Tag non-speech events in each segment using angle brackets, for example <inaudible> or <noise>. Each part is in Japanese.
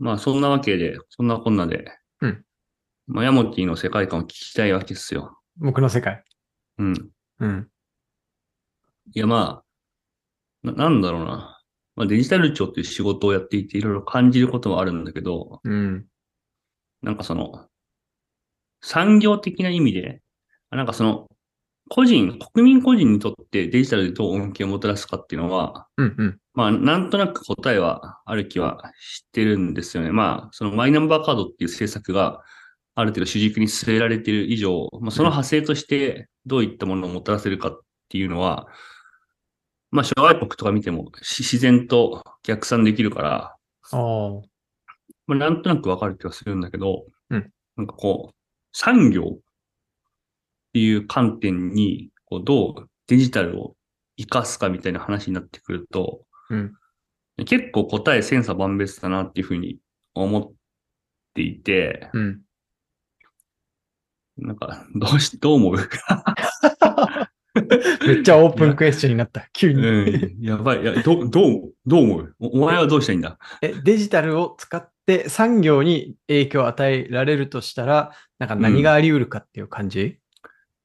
まあそんなわけで、そんなこんなで、うん。まあヤモティの世界観を聞きたいわけですよ。僕の世界。うん。うん。いやまあ、ななんだろうな。まあデジタル庁っていう仕事をやっていていろいろ感じることはあるんだけど、うん。なんかその、産業的な意味で、なんかその、個人、国民個人にとってデジタルでどう恩恵をもたらすかっていうのは、うん。うん。まあ、なんとなく答えはある気はしてるんですよね。まあ、そのマイナンバーカードっていう政策がある程度主軸に据えられている以上、まあ、その派生としてどういったものをもたらせるかっていうのは、まあ、諸外国とか見てもし自然と逆算できるから、おーまあ、なんとなくわかる気がするんだけど、うんなんかこう、産業っていう観点に、こう、どうデジタルを活かすかみたいな話になってくると、うん。結構答え千差万別だなっていうふうに思っていて、うん。なんか、どうし、どう思う？<laughs> めっちゃオープンクエスチョンになった。急に。うん、やばい。いや、どう、どう、どう思う？おお前はどうしたらいいんだ？え、デジタルを使って産業に影響を与えられるとしたら、なんか何があり得るかっていう感じ、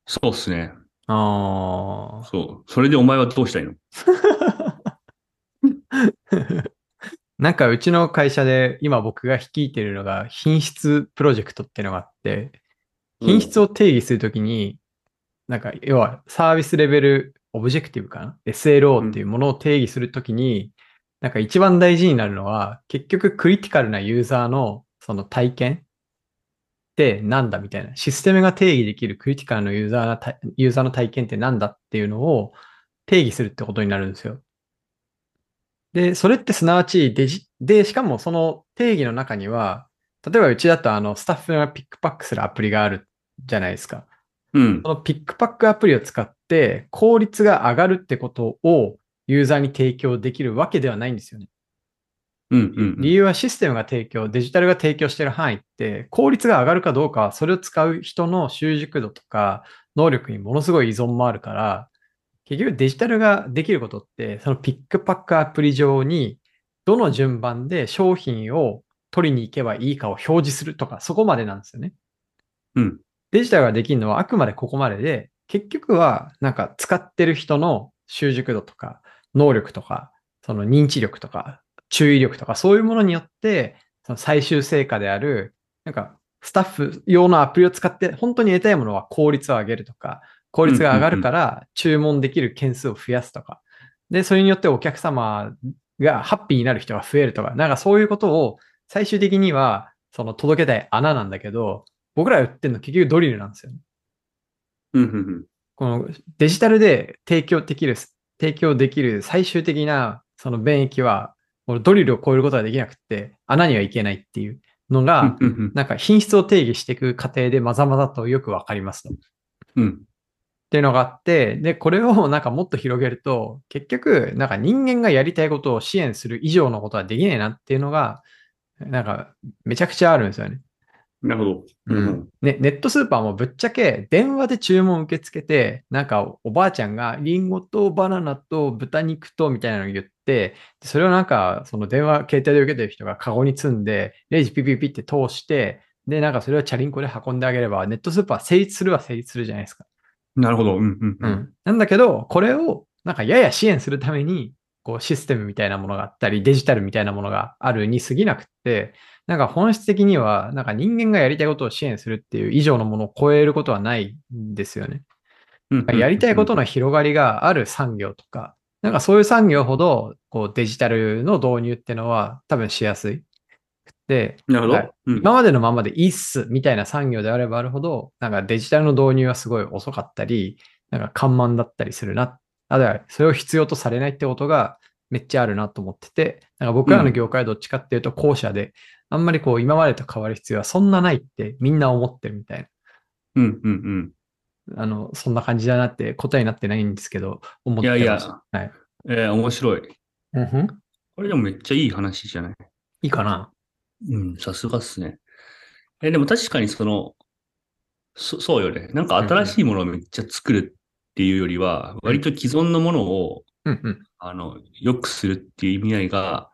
そうっすね。ああ。そう。それでお前はどうしたいの？<laughs> なんかうちの会社で今僕が率いてるのが品質プロジェクトっていうのがあって、品質を定義するときに、なんか要はサービスレベルオブジェクティブかな ?SLO っていうものを定義するときに、なんか一番大事になるのは結局クリティカルなユーザーのその体験ってなんだみたいな。システムが定義できるクリティカルなユーザーユーザーの体験ってなんだっていうのを定義するってことになるんですよ。で、それってすなわちデジ、で、しかもその定義の中には、例えばうちだとあのスタッフがピックパックするアプリがあるじゃないですか。うんそ。のピックパックアプリを使って効率が上がるってことをユーザーに提供できるわけではないんですよね。うん。うん。理由はシステムが提供、デジタルが提供している範囲って効率が上がるかどうかはそれを使う人の習熟度とか能力にものすごい依存もあるから、結局デジタルができることって、そのピックパックアプリ上にどの順番で商品を取りに行けばいいかを表示するとか、そこまでなんですよね。うん。デジタルができるのはあくまでここまでで、結局はなんか使ってる人の習熟度とか能力とか、その認知力とか注意力とかそういうものによって、その最終成果である、なんかスタッフ用のアプリを使って本当に得たいものは効率を上げるとか、効率が上がるから注文できる件数を増やすとか、で、それによってお客様がハッピーになる人が増えるとか、なんかそういうことを最終的にはその届けたい穴なんだけど、僕らが言ってるの結局ドリルなんですよね。うん。うん。このデジタルで提供できる、提供できる最終的なその便益は、このドリルを超えることができなくって、穴にはいけないっていうのが、うん。うん。なんか品質を定義していく過程でまざまざとよくわかりますと。っうん。ていうのがあって、で、これをなんかもっと広げると、結局、なんか人間がやりたいことを支援する以上のことはできないなっていうのが、なんかめちゃくちゃあるんですよね。なるほど。うん。ね、ネットスーパーもぶっちゃけ電話で注文受け付けて、なんかおばあちゃんがリンゴとバナナと豚肉とみたいなのを言って、でそれをなんかその電話、携帯で受けてる人がカゴに積んで、レジピピピって通して、で、なんかそれをチャリンコで運んであげれば、ネットスーパー成立するは成立するじゃないですか。なるほど。うん。うん。う。ん。なんだけど、これをなんかやや支援するために、こうシステムみたいなものがあったり、デジタルみたいなものがあるに過ぎなくって、なんか本質的には、なんか人間がやりたいことを支援するっていう以上のものを超えることはないんですよね。うん。やりたいことの広がりがある産業とか、なんかそういう産業ほどこうデジタルの導入っていうのは多分しやすい。で、なるほはいど。うん。今までのままでいいっすみたいな産業であればあるほど、なんかデジタルの導入はすごい遅かったり、なんか緩慢だったりするな。あるいはそれを必要とされないってことがめっちゃあるなと思ってて、なんか僕らの業界はどっちかっていうと後者で、あんまりこう今までと変わる必要はそんなないってみんな思ってるみたいうん。うん。な。あの、そんな感じだなって答えになってないんですけど、思ってます。いやいやはい。えー、面白い。うんふんこれでもめっちゃいい話じゃない？いいかなうん、さすがっすね。え、でも確かにその、そそうよね。なんか新しいものをめっちゃ作るっていうよりは、割と既存のものを、うんうん。あの、良くするっていう意味合いが、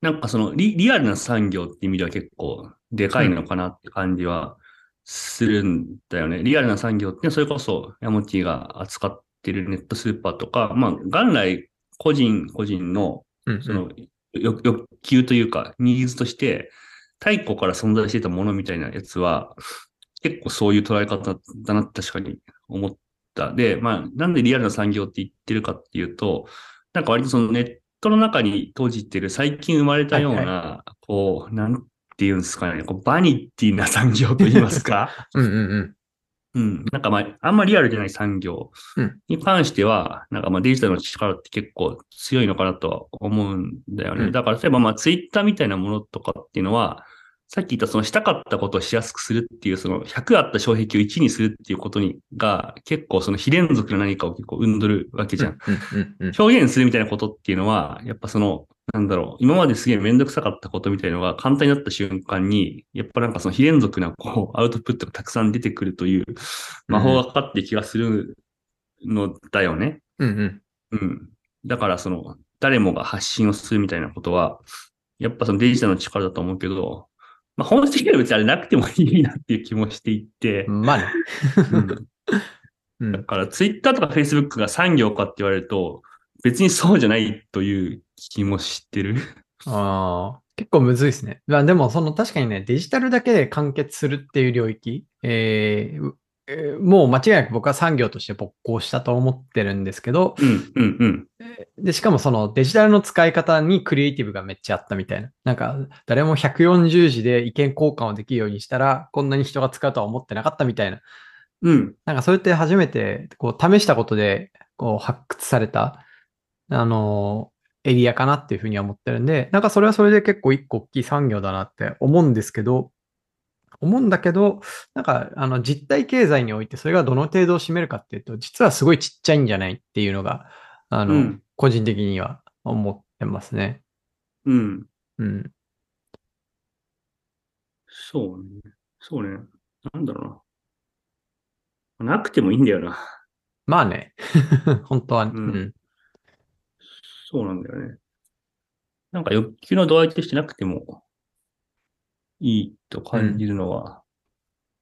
なんかそのリリアルな産業って意味では結構でかいのかなって感じはするんだよね。リアルな産業ってそれこそヤモティが扱ってるネットスーパーとか、まあ元来個人個人のうんうんその欲欲求というかニーズとして太古から存在していたものみたいなやつは結構そういう捉え方だな確かに思った。で、まあなんでリアルな産業って言ってるかっていうと、なんか割とそのネットの中に閉じてる最近生まれたような、はいこう、なんていうんですかね、こうバニティな産業といいますか。<laughs> うんうんうん。うん。なんかまあ、あんまリアルじゃない産業うんに関しては、なんかまあデジタルの力って結構強いのかなとは思うんだよね。うんだから例えばまあツイッターみたいなものとかっていうのは、さっき言ったそのしたかったことをしやすくするっていう、その100あった障壁を1にするっていうことにが、結構その非連続の何かを結構生んどるわけじゃん。うんうんうん。表現するみたいなことっていうのは、やっぱその、なんだろう、今まですげえめんどくさかったことみたいのが簡単になった瞬間に、やっぱなんかその非連続なこうアウトプットがたくさん出てくるという魔法がかかってる気がするのだよね。うんうん。うん。だからその、誰もが発信をするみたいなことは、やっぱそのデジタルの力だと思うけど、まあ本質的には別にあれなくてもいいなっていう気もしていて、まあね。うんうん。だから、ツイッターとかフェイスブックが産業かって言われると、別にそうじゃないという気もしてる。ああ、結構むずいですね。まあでも、その確かにね、デジタルだけで完結するっていう領域、えーもう間違いなく僕は産業として勃興したと思ってるんですけど、うん、うん、うん。で、しかもそのデジタルの使い方にクリエイティブがめっちゃあったみたいな。なんか、誰も140字で意見交換をできるようにしたら、こんなに人が使うとは思ってなかったみたいな。うん、なんかそれって初めてこう試したことでこう発掘された、あのエリアかなっていうふうには思ってるんで、なんかそれはそれで結構一個大きい産業だなって思うんですけど、思うんだけど、なんかあの実体経済においてそれがどの程度を占めるかっていうと、実はすごいちっちゃいんじゃないっていうのが、あの、うん個人的には思ってますね。うん。うん。そうね。そうね。なんだろうな。なくてもいいんだよな。まあね。<laughs> 本当は、ね、ううんん。そうなんだよね。なんか欲求の度合いとしてなくてもいいと感じるのは、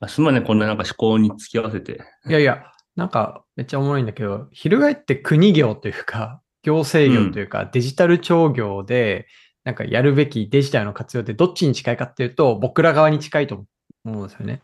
あすまんね、こんななんか思考に付き合わせて。いやいや、なんかめっちゃおもろいんだけど、翻って国業というか、行政業というか、デジタル庁業で、なんかやるべきデジタルの活用ってどっちに近いかっていうと、僕ら側に近いと思うんですよね。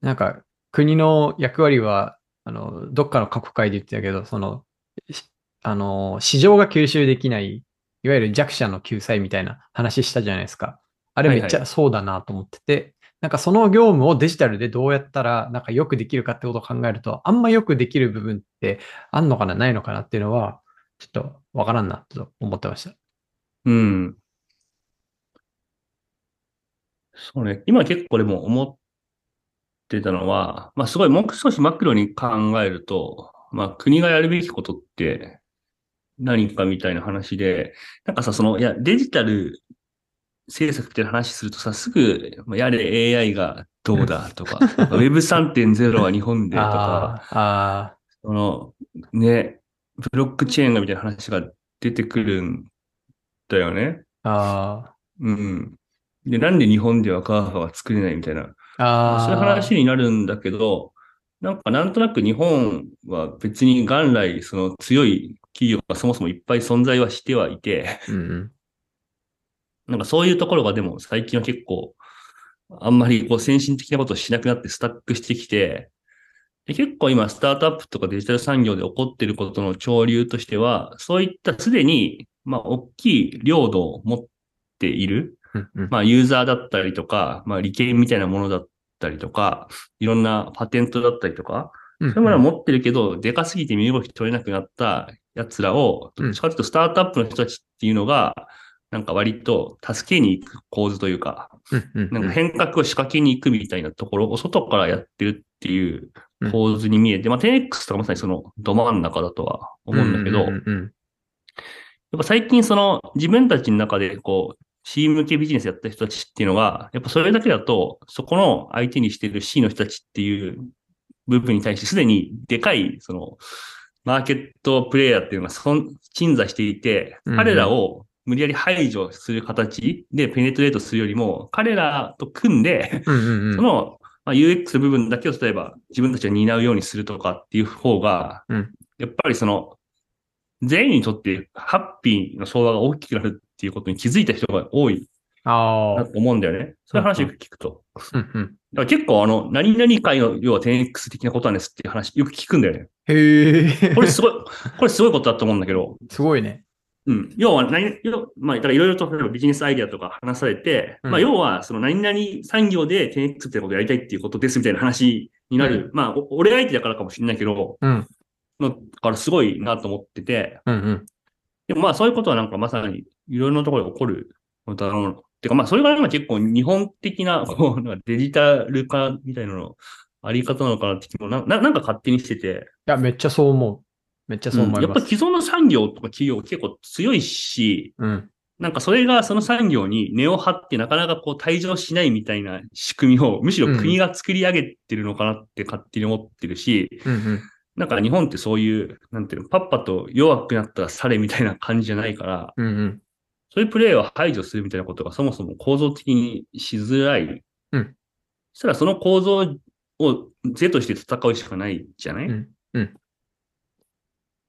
なんか国の役割は、あの、どっかの過去会で言ってたけど、その、しあの、市場が吸収できない、いわゆる弱者の救済みたいな話したじゃないですか。あれめっちはいゃそうだなと思ってて、なんかその業務をデジタルでどうやったらなんかよくできるかってことを考えると、あんまよくできる部分ってあんのかな、ないのかなっていうのは、ちょっとわからんなと思ってました。うん。そうね。今結構でも思ってたのは、まあすごいもう少しマクロに考えると、まあ国がやるべきことって何かみたいな話で、なんかさ、その、いや、デジタル政策って話するとさ、すぐ、まあやれ AI がどうだとか、Web3.0 は日本でとか、<laughs> あーあその、ね、ブロックチェーンがみたいな話が出てくるんだよね。ー、あうん。で、なんで日本では GAFA は作れないみたいな、ーあー、そういう話になるんだけど、なんかなんとなく日本は別に元来その強い企業がそもそもいっぱい存在はしてはいて、うんうん。なんかそういうところがでも最近は結構、あんまりこう先進的なことをしなくなってスタックしてきて、で結構今スタートアップとかデジタル産業で起こっていることの潮流としては、そういったすでに、まあ大きい領土を持っている、まあユーザーだったりとか、まあ利権みたいなものだったりとか、いろんなパテントだったりとか、うんそういうものは持ってるけど、でかすぎて身動き取れなくなった奴らを、どっちかというとスタートアップの人たちっていうのが、なんか割と助けに行く構図というか、なんか変革を仕掛けに行くみたいなところを外からやってるっていう構図に見えて、まあ 10X とかまさにそのど真ん中だとは思うんだけど、やっぱ最近その自分たちの中でこう C 向けビジネスやった人たちっていうのが、やっぱそれだけだと、そこの相手にしてる C の人たちっていう部分に対してすでにでかいそのマーケットプレイヤーっていうのがそん鎮座していて、彼らを無理やり排除する形でペネトレートするよりも、彼らと組んで、うんうんうん。その、まあ、UX 部分だけを例えば自分たちが担うようにするとかっていう方が、うんやっぱりその、全員にとってハッピーの相場が大きくなるっていうことに気づいた人が多いあ。と思うんだよね。そういう話よく聞くと。うんうん。だから結構あの、何々会の要は 10X 的なことなんですっていう話よく聞くんだよね。へえ。これすごい、これすごいことだと思うんだけど、すごいね。うん。要は何、要まあ、だからいろいろと例えばビジネスアイデアとか話されて、うんまあ、要は、その何々産業で 10X ってことをやりたいっていうことですみたいな話になる。まあ、お俺相手だからかもしれないけど、うん。まあだからすごいなと思ってて、うんうん。でもまあ、そういうことはなんかまさにいろいろなところで起こることだろう。てかまあ、それが今結構日本的な、<laughs> こう、なんかデジタル化みたいなの、あり方なのかなって気もな、ななんか勝手にしてて、いや、めっちゃそう思う。めっちゃそう思うんやっいます。ぱ既存の産業とか企業結構強いし、うん。なんかそれがその産業に根を張ってなかなかこう退場しないみたいな仕組みをむしろ国が作り上げてるのかなって勝手に思ってるし、うんうん。なんか日本ってそういう、なんていうの、パッパと弱くなったらされみたいな感じじゃないから、うんうん。そういうプレイを排除するみたいなことがそもそも構造的にしづらい。うんそしたらその構造を是として戦うしかないじゃない、うんうん。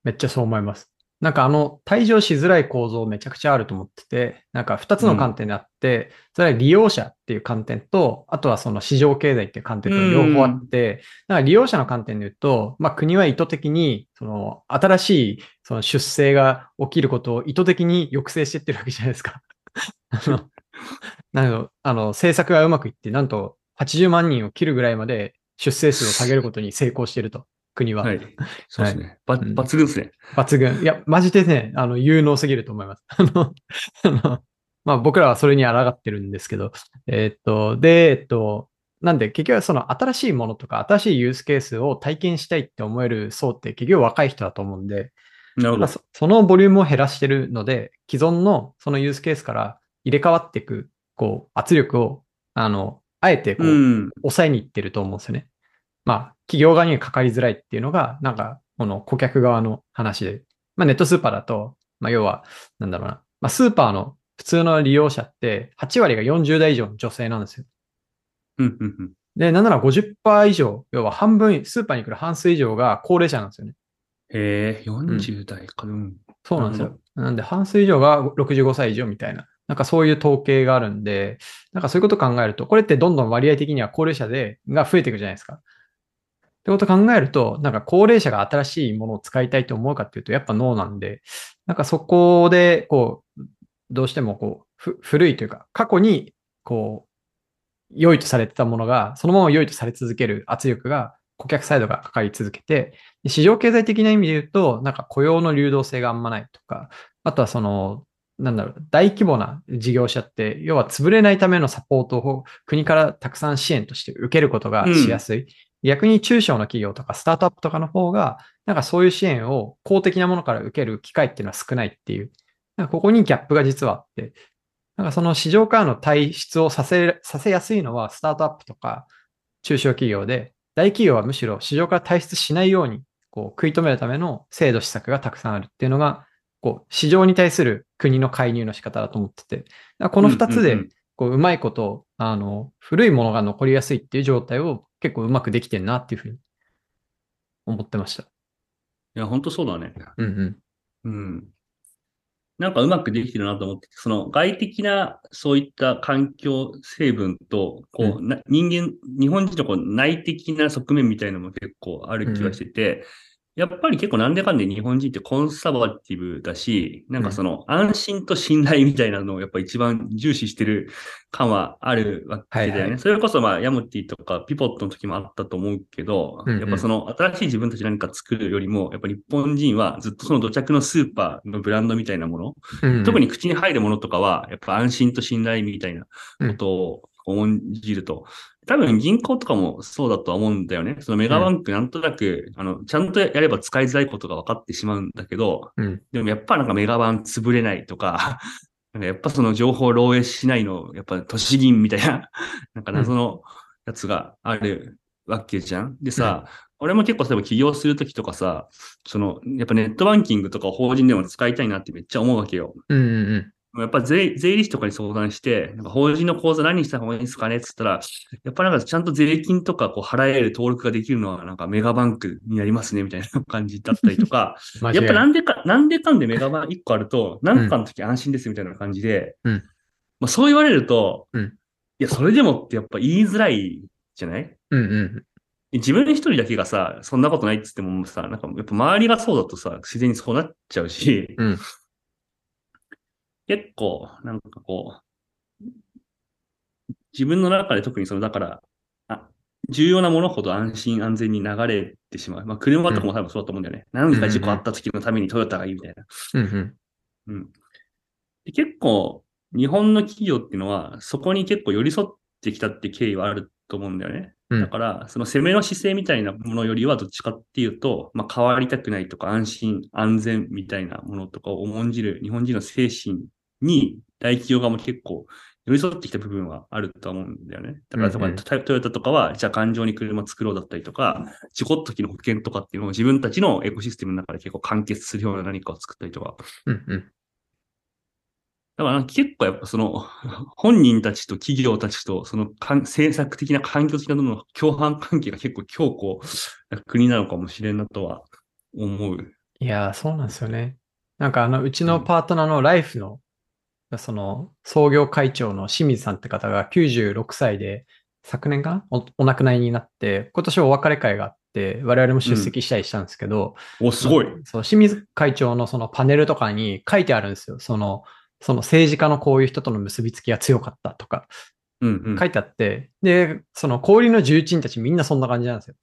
めっちゃそう思います。なんかあの、退場しづらい構造めちゃくちゃあると思ってて、なんか二つの観点であって、それは利用者っていう観点と、あとはその市場経済っていう観点と両方あって、なんか利用者の観点で言うと、まあ国は意図的に、その新しいその出生が起きることを意図的に抑制していってるわけじゃないですか。<laughs> あの、なのあの政策がうまくいって、なんと80万人を切るぐらいまで出生数を下げることに成功していると、国は。はい。そうですね。ばうん抜群ですね。抜群。いや、マジでね、あの、有能すぎると思います。<laughs> あの、あの、まあ僕らはそれに抗ってるんですけど、えーっと、で、えっと、なんで結局はその新しいものとか新しいユースケースを体験したいって思える層って結局若い人だと思うんで、なるほど。まあそそのボリュームを減らしてるので、既存のそのユースケースから入れ替わっていく、こう、圧力を、あの、あえてこう、うん。抑えにいってると思うんですよね。まあ、企業側にはかかりづらいっていうのが、なんか、この顧客側の話で。まあ、ネットスーパーだと、まあ、要は、なんだろうな。まあ、スーパーの普通の利用者って、8割が40代以上の女性なんですよ。うんうんうんで、なんなら50%以上、要は半分、スーパーに来る半数以上が高齢者なんですよね。へえ、40代か。うん。そうなんですよ。なんで、半数以上が65歳以上みたいな、なんかそういう統計があるんで、なんかそういうことを考えると、これってどんどん割合的には高齢者で、が増えていくじゃないですか。ってことを考えると、なんか高齢者が新しいものを使いたいと思うかっていうと、やっぱノーなんで、なんかそこで、こう、どうしてもこう、ふ古いというか、過去に、こう、良いとされてたものが、そのまま良いとされ続ける圧力が、顧客サイドがかかり続けて、で市場経済的な意味で言うと、なんか雇用の流動性があんまないとか、あとはその、なんだろう、大規模な事業者って、要は潰れないためのサポートを国からたくさん支援として受けることがしやすい。逆に中小の企業とかスタートアップとかの方が、なんかそういう支援を公的なものから受ける機会っていうのは少ないっていう、なんかここにギャップが実はあって、なんかその市場からの退出をさせ、させやすいのはスタートアップとか中小企業で、大企業はむしろ市場から退出しないようにこう食い止めるための制度施策がたくさんあるっていうのが、こう市場に対する国の介入の仕方だと思ってて、この二つでこううまいこと、あの、古いものが残りやすいっていう状態を結構うまくできてんなっていうふうに思ってました。いや、本当そうだね。うんうん。うん。なんかうまくできてるなと思ってて、その外的なそういった環境成分と、こう、な人間、日本人のこう内的な側面みたいなのも結構ある気がしてて、やっぱり結構なんでかんで日本人ってコンサバティブだし、なんかその安心と信頼みたいなのをやっぱ一番重視してる感はあるわけだよね。はいはいそれこそまあヤムティとかピポットの時もあったと思うけど、うんうんやっぱその新しい自分たち何か作るよりも、やっぱ日本人はずっとその土着のスーパーのブランドみたいなもの、うんうん特に口に入るものとかは、やっぱ安心と信頼みたいなことを重んじると。多分銀行とかもそうだとは思うんだよね。そのメガバンクなんとなく、あの、ちゃんとやれば使いづらいことが分かってしまうんだけど、うんでもやっぱなんかメガバン潰れないとか、<laughs> なんかやっぱその情報漏洩しないの、やっぱ都市銀みたいな、<laughs> なんか謎のやつがあるわけじゃん。でさ、俺も結構例えば起業するときとかさ、その、やっぱネットバンキングとか法人でも使いたいなってめっちゃ思うわけよ。うんうんやっぱ税税理士とかに相談して、なんか法人の口座何にした方がいいですかねって言ったら、やっぱなんかちゃんと税金とかこう払える登録ができるのはなんかメガバンクになりますねみたいな感じだったりとか、<laughs> やっぱな。んでか、なんでかんでメガバン1個あると、なんかの時安心ですみたいな感じで、うん。まあ、そう言われると、うん。いや、それでもってやっぱ言いづらいじゃない？うんうん。自分一人だけがさ、そんなことないって言ってもさ、なんかやっぱ周りがそうだとさ、自然にそうなっちゃうし、うん結構、なんかこう、自分の中で特にその、だから、あ重要なものほど安心安全に流れてしまう。まあ、車とかも多分そうだと思うんだよね。何か事故あった時のためにトヨタがいいみたいな。うんうん。うん。で結構、日本の企業っていうのは、そこに結構寄り添ってきたって経緯はあると思うんだよね。うんだから、その攻めの姿勢みたいなものよりは、どっちかっていうと、まあ、変わりたくないとか、安心、安全みたいなものとかを重んじる日本人の精神に、大企業側も結構寄り添ってきた部分はあるとは思うんだよね。だから、うんうんトトヨタとかは、じゃあ頑丈に車作ろうだったりとか、事故った時の保険とかっていうのを自分たちのエコシステムの中で結構完結するような何かを作ったりとか、うんうん。だから結構やっぱその、本人たちと企業たちと、そのかん政策的な環境的なものの共犯関係が結構強固な国なのかもしれんなとは思う。いやー、そうなんですよね。なんかあの、うちのパートナーのライフの、その、創業会長の清水さんって方が96歳で、昨年かな？おお亡くなりになって、今年お別れ会があって、我々も出席したりしたんですけど、お、すごい。そう、清水会長のそのパネルとかに書いてあるんですよ。その、その政治家のこういう人との結びつきが強かったとかうんうん。書いてあって、で、その氷の重鎮たちみんなそんな感じなんですよ。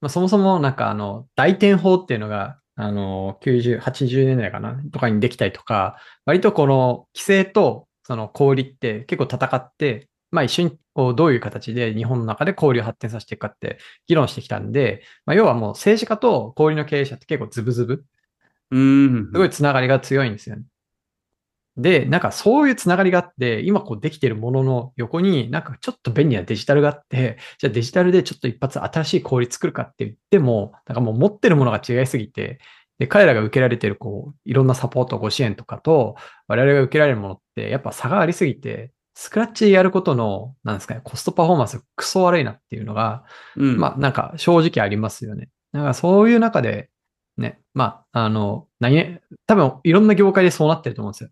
まあ、そもそもなんかあの、大天法っていうのが、あの、90、80年代かなとかにできたりとか、割とこの規制とその氷って結構戦って、まあ一緒にこうどういう形で日本の中で氷を発展させていくかって議論してきたんで、まあ要はもう政治家と氷の経営者って結構ズブズブうん。すごいつながりが強いんですよね。で、なんかそういうつながりがあって、今こうできてるものの横に、なんかちょっと便利なデジタルがあって、じゃあデジタルでちょっと一発新しい氷作るかって言っても、なんかもう持ってるものが違いすぎて、で、彼らが受けられてるこう、いろんなサポート、ご支援とかと、我々が受けられるものって、やっぱ差がありすぎて、スクラッチでやることの、なんですかね、コストパフォーマンスクソ悪いなっていうのが、うん。まあ、なんか正直ありますよね。なんかそういう中で、ね、まあ、あの、何、多分いろんな業界でそうなってると思うんですよ。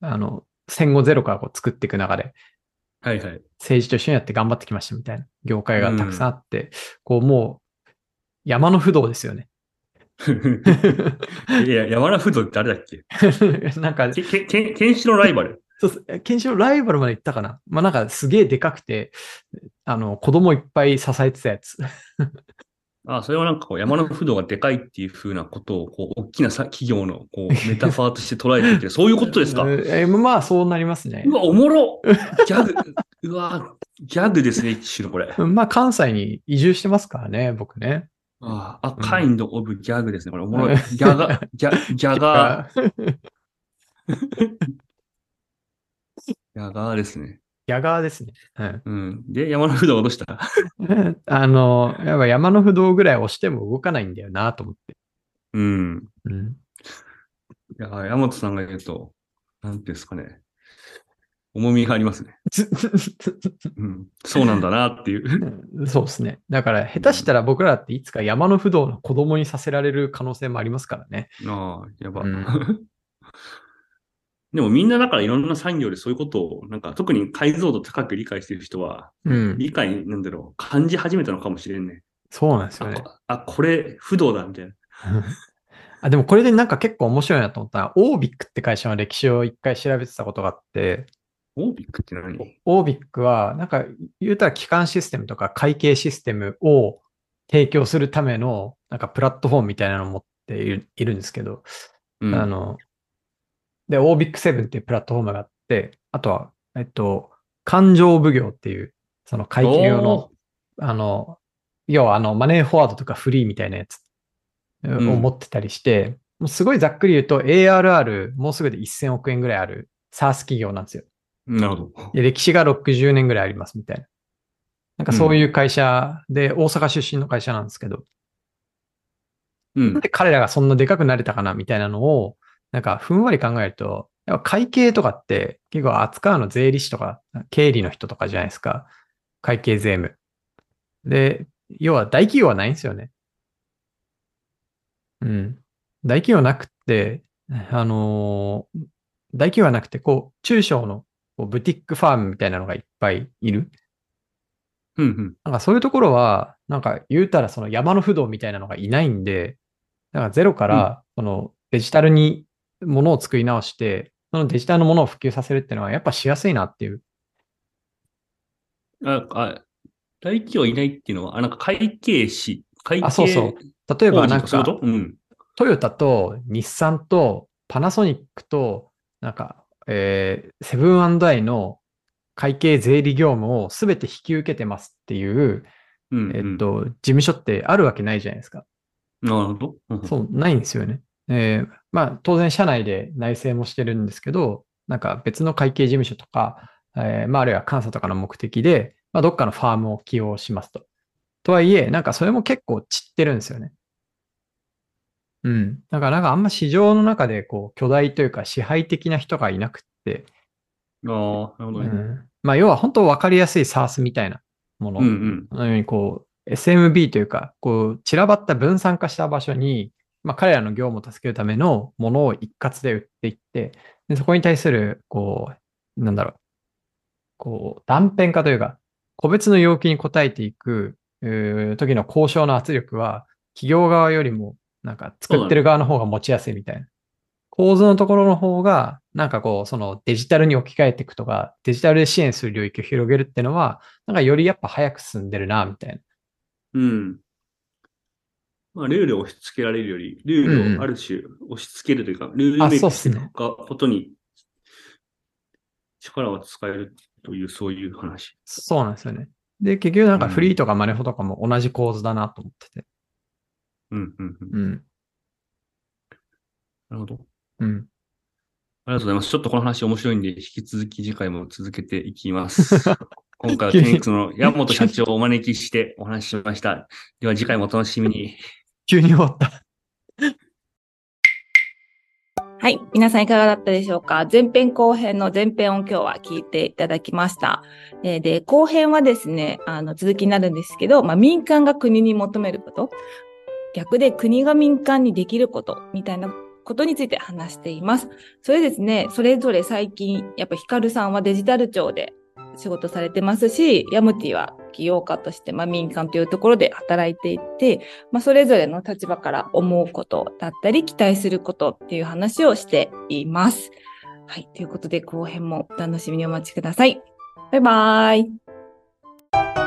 あの、戦後ゼロからこう作っていく中で、はいはい。政治と一緒にやって頑張ってきましたみたいな業界がたくさんあって、こうもう、山の不動ですよね。<laughs> いや、山田不動って誰だっけ？<laughs> なんか、け、け、け、ケンシライバル？そうケンシライバルまで行ったかな？まあなんかすげえでかくて、あの、子供いっぱい支えてたやつ。あそれはなんかこう山の不動がでかいっていうふうなことを、こう、大きなさ企業のこう <laughs> メタファーとして捉えていて、そういうことですか？えーまあそうなりますねう。わ、おもろギャグ、<laughs> うわ、ギャグですね、一種のこれ。まあ関西に移住してますからね、僕ね。ああ、カインドオブギャグですね。これおもろい。ギャガ、ギャ、ギャガ <laughs> ー、ギャガーですね。ギャガーですね。うんうん。で、山の不動がどうした？<laughs> あの、やっぱ山の不動ぐらい押しても動かないんだよなと思って。うん。うん、いや、山本さんが言うと、なんていうんですかね。重みがありますね。うん。そうなんだなっていう。そうですね。だから下手したら僕らっていつか山の不動の子供にさせられる可能性もありますからね。ああ、やば。うん <laughs> でもみんなだからいろんな産業でそういうことを、なんか特に解像度高く理解している人は、うん。理解、なんだろう、感じ始めたのかもしれんね。そうなんですよね。あこあ、これ、不動だ、みたいな。<laughs> あでもこれでなんか結構面白いなと思ったら、オービックって会社の歴史を一回調べてたことがあって、オービックって何？オービックは、なんか言うたら基幹システムとか会計システムを提供するための、なんかプラットフォームみたいなのを持っているいるんですけど、うん。あの、で、オービック7っていうプラットフォームがあって、あとは、えっと、勘定奉行っていう、その会計用の、あの、要はあの、マネーフォワードとかフリーみたいなやつをん持ってたりして、もうすごいざっくり言うと ARR もうすぐで1000億円ぐらいある SaaS 企業なんですよ。なるほど。で、歴史が60年ぐらいありますみたいな。なんかそういう会社で、大阪出身の会社なんですけど、うんなん。で彼らがそんなでかくなれたかなみたいなのを、なんかふんわり考えると、やっぱ会計とかって結構扱うの税理士とか経理の人とかじゃないですか。会計税務。で、要は大企業はないんですよね。うん。大企業なくって、あのー大企業はなくて、こう、中小のこうブティックファームみたいなのがいっぱいいる。うんうん。なんかそういうところは、なんか言うたらその山の不動みたいなのがいないんで、だからゼロからそのデジタルにものを作り直して、そのデジタルのものを普及させるっていうのはやっぱしやすいなっていう。あ、あ、大企業いないっていうのは、あ、なんか会計士、会計あ、そうそう。例えばなんか、うん。トヨタと日産とパナソニックと、なんか、えーセブンアイの会計税理業務をすべて引き受けてますっていう、うん、えっと、事務所ってあるわけないじゃないですか。うん。なるほど。うんそう、ないんですよね。えーまあ、当然、社内で内政もしてるんですけど、なんか別の会計事務所とか、えーまあ、あるいは監査とかの目的で、まあ、どっかのファームを起用しますと。とはいえ、なんかそれも結構散ってるんですよね。うん。だからなんかあんま市場の中でこう巨大というか支配的な人がいなくって、ああ、なるほどね。うん。まあ要は本当分かりやすい SARS みたいなもの。のようにこう SMB というか、こう散らばった分散化した場所に、まあ彼らの業務を助けるためのものを一括で売っていって、でそこに対する、こう、なんだろう、こう断片化というか、個別の要求に応えていく時の交渉の圧力は、企業側よりも、なんか作ってる側の方が持ちやすいみたいな。構図のところの方が、なんかこう、そのデジタルに置き換えていくとか、デジタルで支援する領域を広げるっていうのは、なんかよりやっぱ早く進んでるな、みたいな。うん。まあ、ルールを押し付けられるより、ルールをある種押し付けるというか、ルールあメイクしことに力を使えるという、そういう話。そうなんですよね。で、結局なんかフリーとかマネホとかも同じ構図だなと思ってて。うん、うん、うん。うん。なるほど。うん。ありがとうございます。ちょっとこの話面白いんで、引き続き次回も続けていきます。<laughs> 今回はテニックスの山本社長をお招きしてお話ししました。では次回もお楽しみに。急に終わった。<laughs> はい。皆さんいかがだったでしょうか？前編後編の前編を今日は聞いていただきました。えーで、後編はですね、あの、続きになるんですけど、まあ、民間が国に求めること、逆で国が民間にできること、みたいなことについて話しています。それですね、それぞれ最近、やっぱヒカルさんはデジタル庁で仕事されてますし、ヤムティは起業家として、まあ、民間というところで働いていて、まあ、それぞれの立場から思うことだったり、期待することっていう話をしています。はい。ということで、後編もお楽しみにお待ちください。バイバーイ。